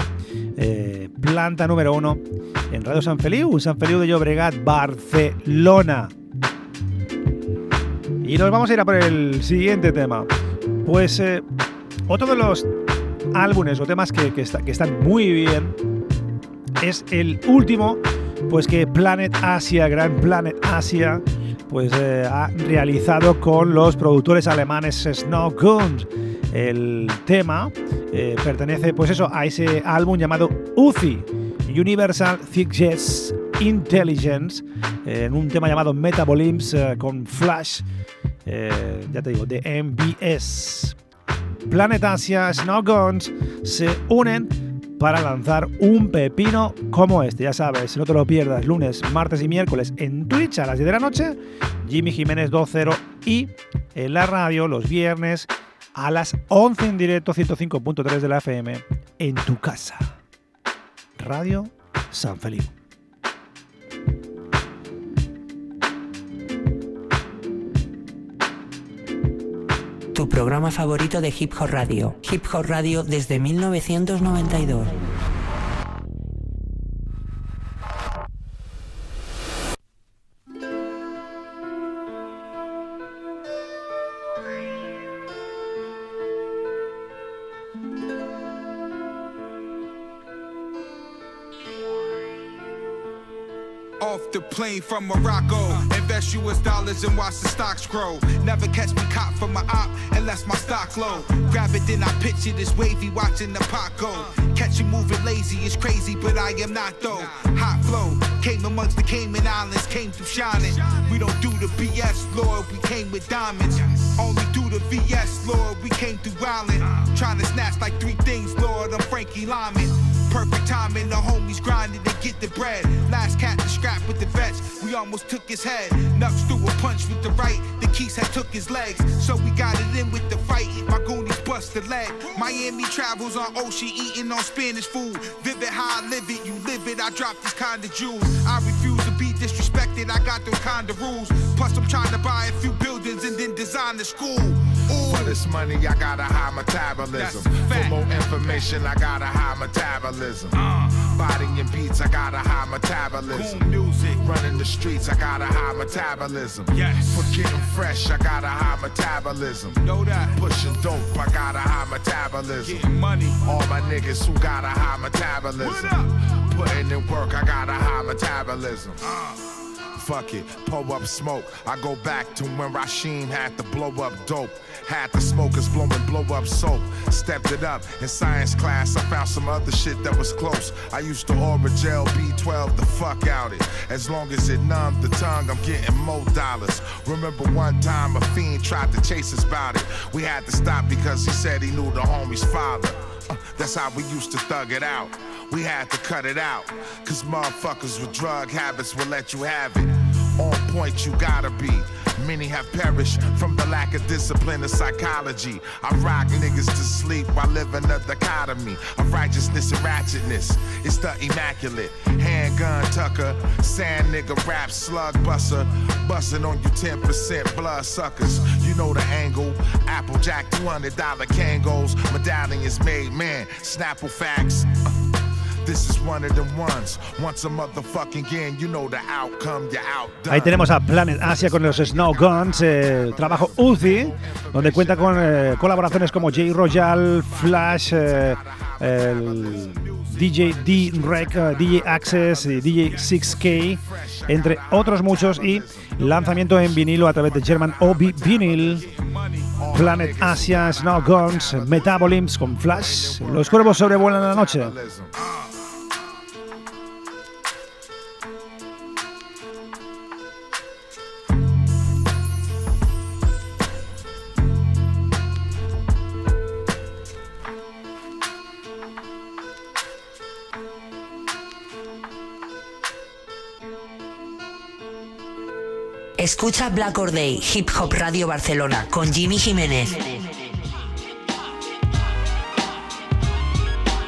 planta número uno, en Radio San Feliu, San Feliu de Llobregat, Barcelona. Y nos vamos a ir a por el siguiente tema. Pues eh, otro de los álbumes o temas que, que, está- que están muy bien es el último pues que Planet Asia, Gran Planet Asia, pues eh, ha realizado con los productores alemanes Snow Guns. El tema eh, pertenece pues eso a ese álbum llamado UZI, Universal Thickness Intelligence, eh, en un tema llamado Metabolims eh, con Flash, eh, ya te digo, de MBS. Planet Asia, Snow Guns se unen para lanzar un pepino como este. Ya sabes, no te lo pierdas, lunes, martes y miércoles en Twitch a las 10 de la noche, Jimmy Jiménez 20 y en la radio los viernes a las 11 en directo 105.3 de la FM en tu casa. Radio San Felipe. Tu programa favorito de Hip Hop Radio. Hip Hop Radio desde 1992. Plane from Morocco. Invest US dollars and watch the stocks grow. Never catch me caught from my op unless my stock low. Grab it, then I pitch it It's wavy, watching the pot go. Catch you moving lazy, it's crazy, but I am not though. Hot flow, came amongst the Cayman Islands, came through shining. We don't do the BS, Lord, we came with diamonds. Only do the VS, Lord, we came through wildin'. Trying to snatch like three things, Lord, I'm Frankie Lyman. Perfect timing, the homies grinding to get the bread. Last cat to scrap with the vets, we almost took his head. Nuts threw a punch with the right, the keys had took his legs. So we got it in with the fight, my goonies bust the leg. Miami travels on ocean, eating on Spanish food. Vivid how I live it, you live it, I drop this kind of jewels. I refuse to be disrespected, I got those kind of rules. Plus I'm trying to buy a few buildings and then design the school. Ooh. For this money, I got a high metabolism. For more information, I got a high metabolism. Uh. Body and beats, I got a high metabolism. music. Running the streets, I got a high metabolism. Yes. For getting fresh, I got a high metabolism. Know that. Pushing dope, I got a high metabolism. Getting money. All my niggas who got a high metabolism. Putting in work, I got a high metabolism. Uh. Fuck it, pull up smoke. I go back to when Rasheen had to blow up dope. Had the smokers blowing blow up soap. Stepped it up in science class. I found some other shit that was close. I used to order gel B12 the fuck out it. As long as it numbed the tongue, I'm getting more dollars. Remember one time a fiend tried to chase us about it. We had to stop because he said he knew the homie's father. Uh, that's how we used to thug it out. We had to cut it out. Cause motherfuckers with drug habits will let you have it. On point, you gotta be. Many have perished from the lack of discipline and psychology. I rock niggas to sleep while living a dichotomy of righteousness and ratchetness. It's the immaculate handgun tucker, sand nigga rap slug buster, busting on you 10% blood suckers. You know the angle. Applejack $200 Kangos, medallion is made man. Snapple facts. Ahí tenemos a Planet Asia con los Snow Guns, eh, trabajo Uzi, donde cuenta con eh, colaboraciones como J Royal, Flash, eh, el DJ D-Rec, DJ Access DJ 6K, entre otros muchos, y lanzamiento en vinilo a través de German OB Vinyl. Planet Asia, Snow Guns, Metabolims con Flash. Los cuervos sobrevuelan la noche. Escucha Black Or Day, Hip Hop Radio Barcelona, con Jimmy Jiménez.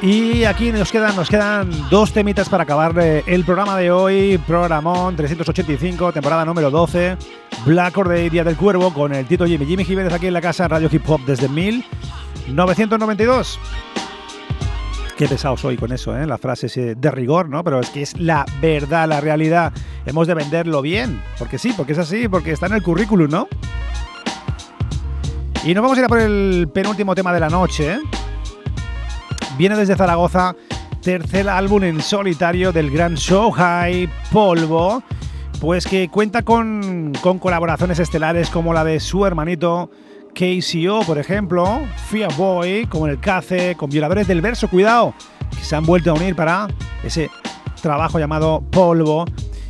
Y aquí nos quedan, nos quedan dos temitas para acabar el programa de hoy. Programón 385, temporada número 12. Black Or Day, Día del Cuervo, con el Tito Jimmy. Jimmy Jiménez aquí en la casa Radio Hip Hop desde 1992. Qué pesado soy con eso, ¿eh? la frase eh, de rigor, ¿no? Pero es que es la verdad, la realidad. Hemos de venderlo bien, porque sí, porque es así, porque está en el currículum, ¿no? Y nos vamos a ir a por el penúltimo tema de la noche. Viene desde Zaragoza, tercer álbum en solitario del gran High Polvo, pues que cuenta con colaboraciones estelares como la de su hermanito KCO, por ejemplo, Fia Boy, como en el CACE, con Violadores del Verso, cuidado, que se han vuelto a unir para ese trabajo llamado Polvo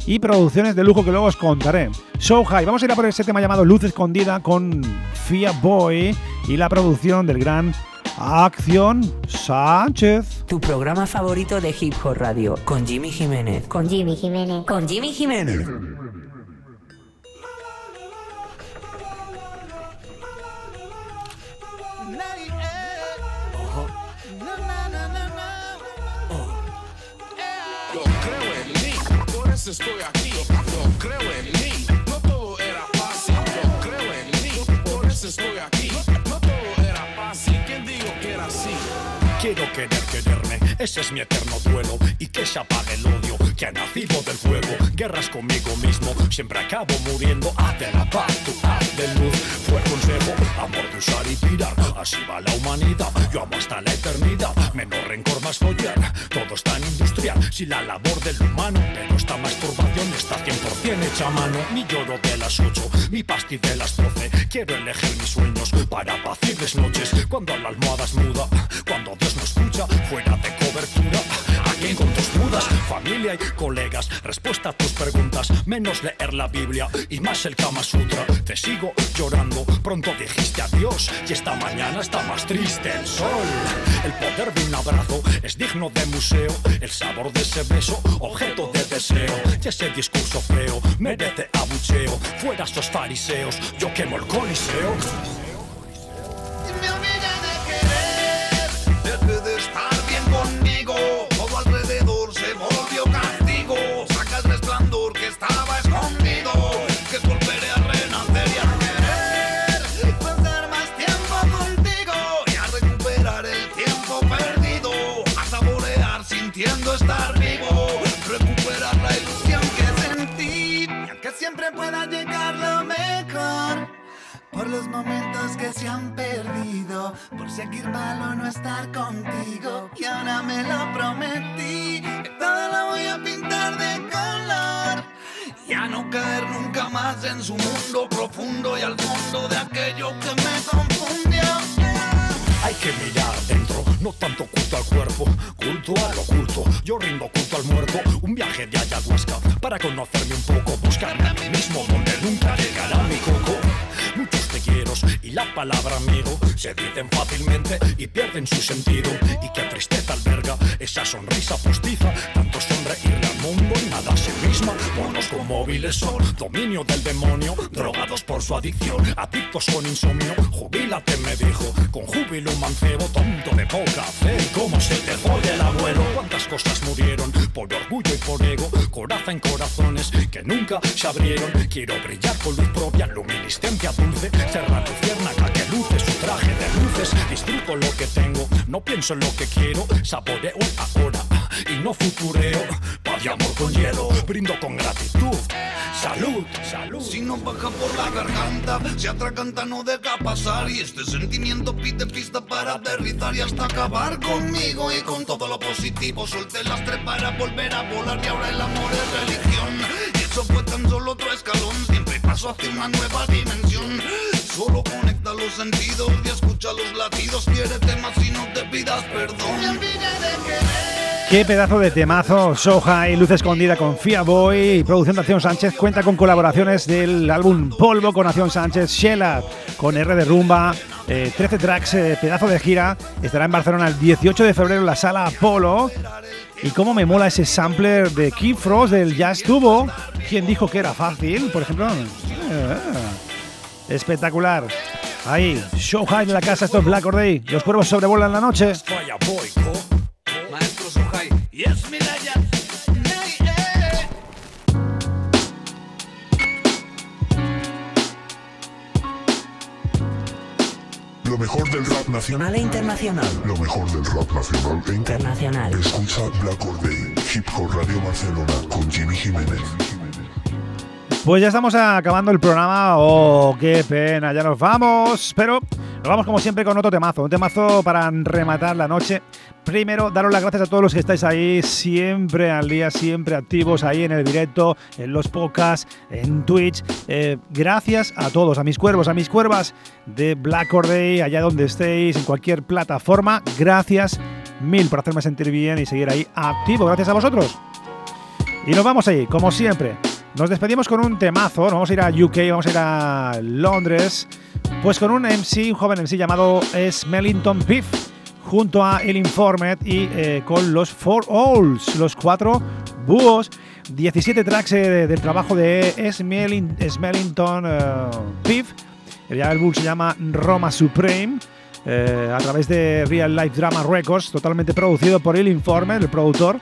y producciones de lujo que luego os contaré. So High, vamos a ir a por ese tema llamado Luz Escondida con Fia Boy y la producción del gran Acción Sánchez. Tu programa favorito de Hip Hop Radio con Jimmy Jiménez. Con Jimmy Jiménez. Con Jimmy Jiménez. Estoy aquí. Yo creo en mí, no todo era fácil. Yo creo en mí, por eso estoy aquí. No todo era fácil. ¿Quién dijo que era así? Quiero querer quererme, ese es mi eterno duelo Y que se apague el odio que ha nacido del fuego Guerras conmigo mismo, siempre acabo muriendo Haz la paz, tu haz de luz. Fue consejo, amor de usar y tirar. Así va la humanidad, yo amo hasta la eternidad. Menos rencor, más follar, todo es tan industrial. Si la labor del humano, pero esta masturbación está 100% hecha mano. Mi lloro de las 8, mi pasti de las 12 Quiero elegir mis sueños para apacibles noches. Cuando la almohada es muda, cuando Dios no escucha, fuera de cobertura. Familia y colegas, respuesta a tus preguntas. Menos leer la Biblia y más el Kama Sutra. Te sigo llorando, pronto dijiste adiós y esta mañana está más triste el sol. El poder de un abrazo es digno de museo. El sabor de ese beso, objeto de deseo. Y ese discurso feo merece abucheo. Fuera esos fariseos, yo quemo el coliseo. Los momentos que se han perdido, por seguir mal o no estar contigo. Y ahora me lo prometí, que todo lo voy a pintar de color. Y a no caer nunca más en su mundo profundo y al fondo de aquello que me confundió. Hay que mirar dentro, no tanto culto al cuerpo, culto al oculto. Yo rindo culto al muerto, un viaje de ayahuasca para conocerme un poco, buscarme a mí mismo donde nunca llegará mi coco. Y la palabra amigo se dicen fácilmente y pierden su sentido. Y qué tristeza alberga esa sonrisa postiza, tanto sonreírle al mundo y nada a sí misma. Monos con móviles son dominio del demonio, drogados por su adicción, adictos con insomnio. Jubílate, me dijo, con júbilo mancebo tonto de poca fe. ¿Cómo se te jode el abuelo? ¿Cuántas cosas murieron por orgullo y por ego? Coraza en corazones que nunca se abrieron. Quiero brillar con luz propia, luminiscencia dulce, ser la luciérnaga que luce su traje de luces. Disfruto lo que tengo, no pienso en lo que quiero, saboreo ahora y no futureo. Paz y amor con hielo, brindo con gratitud. Salud, salud. Si no baja por la garganta, se atraganta, no deja pasar. Y este sentimiento pide pista para aterrizar y hasta acabar conmigo. Y con todo lo positivo, solté el lastre para volver a volar. Y ahora el amor es religión. Y eso fue tan solo otro escalón. Siempre paso hacia una nueva dimensión. Solo conecta los sentidos y escucha los latidos. Quiere temas y no te pidas perdón. Me olvidé de querer. Qué pedazo de temazo, Soja y Luz Escondida con Fia Boy producción de Acción Sánchez cuenta con colaboraciones del álbum Polvo con Acción Sánchez, Shella con R de Rumba, eh, 13 tracks, eh, pedazo de gira, estará en Barcelona el 18 de febrero en la sala Apolo. Y cómo me mola ese sampler de Keith Frost del Jazz Tubo. ¿Quién dijo que era fácil? Por ejemplo. Eh, espectacular. Ahí, High en la casa, esto es Black Or Day. Los cuervos sobrevuelan la noche. Eh. Lo mejor del rap nacional. Nacional e internacional. Lo mejor del rap nacional e Internacional. Escucha Black Or Day, Hip Hop Radio Barcelona con Jimmy Jiménez. Pues ya estamos acabando el programa. Oh, qué pena, ya nos vamos. Pero Nos vamos como siempre con otro temazo, un temazo para rematar la noche. Primero, daros las gracias a todos los que estáis ahí siempre al día, siempre activos ahí en el directo, en los podcasts, en Twitch. Eh, gracias a todos, a mis cuervos, a mis cuervas de Black Or Day, allá donde estéis, en cualquier plataforma. Gracias mil por hacerme sentir bien y seguir ahí activo. Gracias a vosotros. Y nos vamos ahí, como siempre. Nos despedimos con un temazo. Vamos a ir a UK, vamos a ir a Londres. Pues con un MC, un joven MC llamado Smellington Piff, junto a El Informed y eh, con los Four Owls, los cuatro búhos. 17 tracks eh, del trabajo de Smelling- Smellington eh, Piff. El álbum se llama Roma Supreme. a través de Real Life Drama Records, totalmente producido por El Informer, el productor.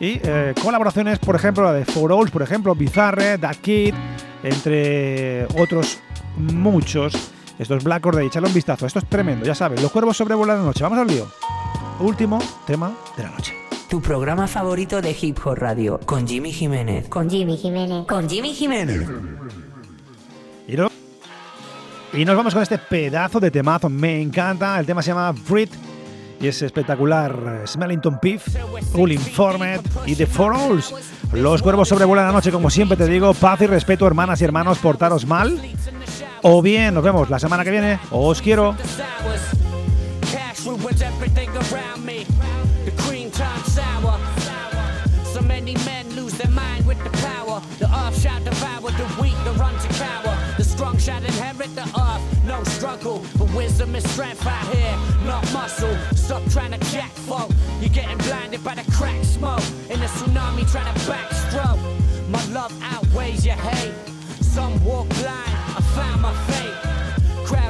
Y colaboraciones, por ejemplo, la de Four Owls, por ejemplo, Bizarre, That Kid, entre otros muchos. Esto es Black Or Day, echadle un vistazo. Esto es tremendo, ya sabes. Los cuervos sobrevuelan la noche. Vamos al lío. Último tema de la noche. Tu programa favorito de Hip Hop Radio con Jimmy Jiménez. Con Jimmy Jiménez. Con Jimmy Jiménez. Y, no- y nos vamos con este pedazo de temazo. Me encanta. El tema se llama Brit y es espectacular. Smellington Piff, Full Informed y The Four Owls. Los cuervos sobrevuelan la noche, como siempre te digo. Paz y respeto, hermanas y hermanos, portaros mal. O bien, nos vemos la semana que viene. Os quiero. The the. The the the. The the but wisdom is strength out here, not muscle. Stop trying to jack folk. You're getting blinded by the crack smoke. In a tsunami trying to backstroke. My love outweighs your hate. Some walk blind,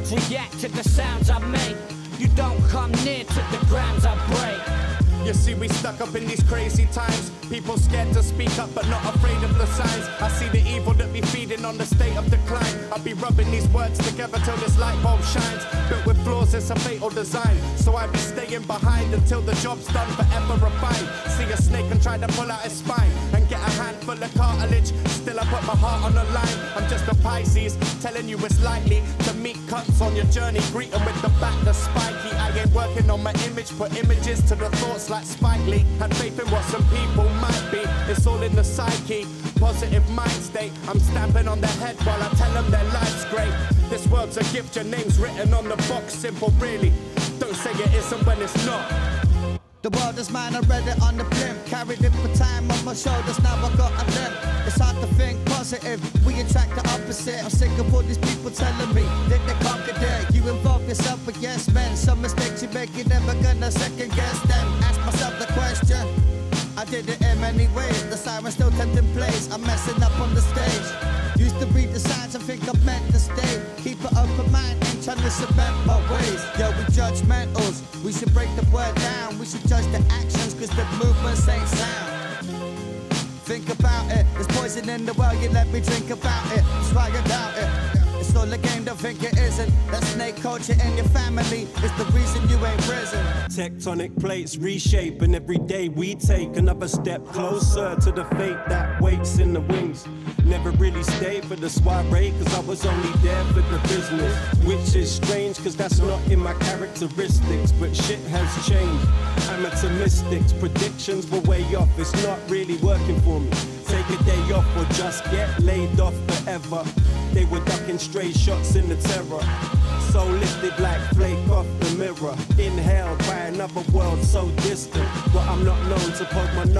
Crowds react to the sounds I make. You don't come near to the grounds I break. You see, we stuck up in these crazy times. People scared to speak up, but not afraid of the signs. I see the evil that be feeding on the state of decline. I'll be rubbing these words together till this light bulb shines. Built with flaws, it's a fatal design. So I be staying behind until the job's done, forever refined. See a snake and try to pull out his spine handful of cartilage. Still, I put my heart on the line. I'm just a Pisces, telling you it's likely to meet cuts on your journey. Greet 'em with the back that's spiky. I ain't working on my image, put images to the thoughts like Spike Lee. And faith in what some people might be. It's all in the psyche, positive mind state. I'm stamping on their head while I tell them their life's great. This world's a gift, your name's written on the box, simple really. Don't say it isn't when it's not. The world is mine, I read it on the blimp. Carried it for time on my shoulders, now I got a limp. It's hard to think positive, we attract the opposite. I'm sick of all these people telling me that they conquered it. You involve yourself with yes men. Some mistakes you make, you're never gonna second guess them. Ask myself the question. I did it in many ways. The siren still tempting place. I'm messing up on the stage. Used to read the signs and think I'm meant to stay. Keep an open mind, trying to cement my ways. Yo, we judgmentals. We should break the word down. We should judge the actions, cause the movements ain't sound. Think about it. There's poison in the well, you let me drink about it. That's doubt it. All a game, don't think it isn't. That snake culture in your family is the reason you ain't risen. Tectonic plates reshape, and every day we take another step closer to the fate that waits in the wings. Never really stayed for the soiree, cause I was only there for the business. Which is strange, cause that's not in my characteristics, but shit has changed. Amateur mystics, predictions were way off, it's not really working for me. Take a day off or just get laid off forever. They were ducking stray shots in the terror. So lifted like flake off the mirror. Inhaled by another world so distant. But I'm not known to poke my nose.